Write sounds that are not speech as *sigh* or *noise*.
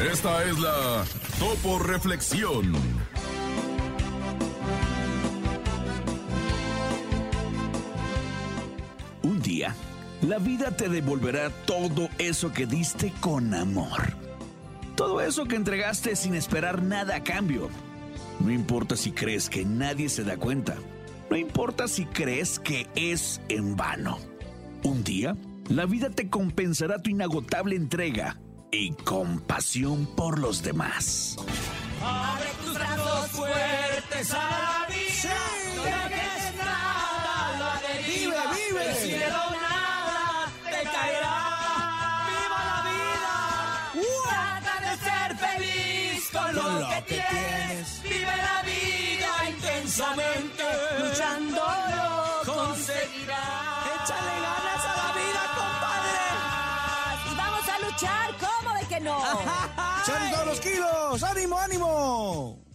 Esta es la Topo Reflexión. Un día, la vida te devolverá todo eso que diste con amor. Todo eso que entregaste sin esperar nada a cambio. No importa si crees que nadie se da cuenta. No importa si crees que es en vano. Un día, la vida te compensará tu inagotable entrega y compasión por los demás. Abre tus brazos fuertes a la vida. No dejes nada la deriva. Vive, vive. El cielo nada te caerá. Viva la vida. Trata de ser feliz con lo, Con lo que, que tienes. Vive la vida intensamente. Luchando lo conseguirás. Échale ganas a la vida, compadre. Y vamos a luchar, ¿cómo de que no? ¡Echale *laughs* todos los kilos! ¡Ánimo, ánimo!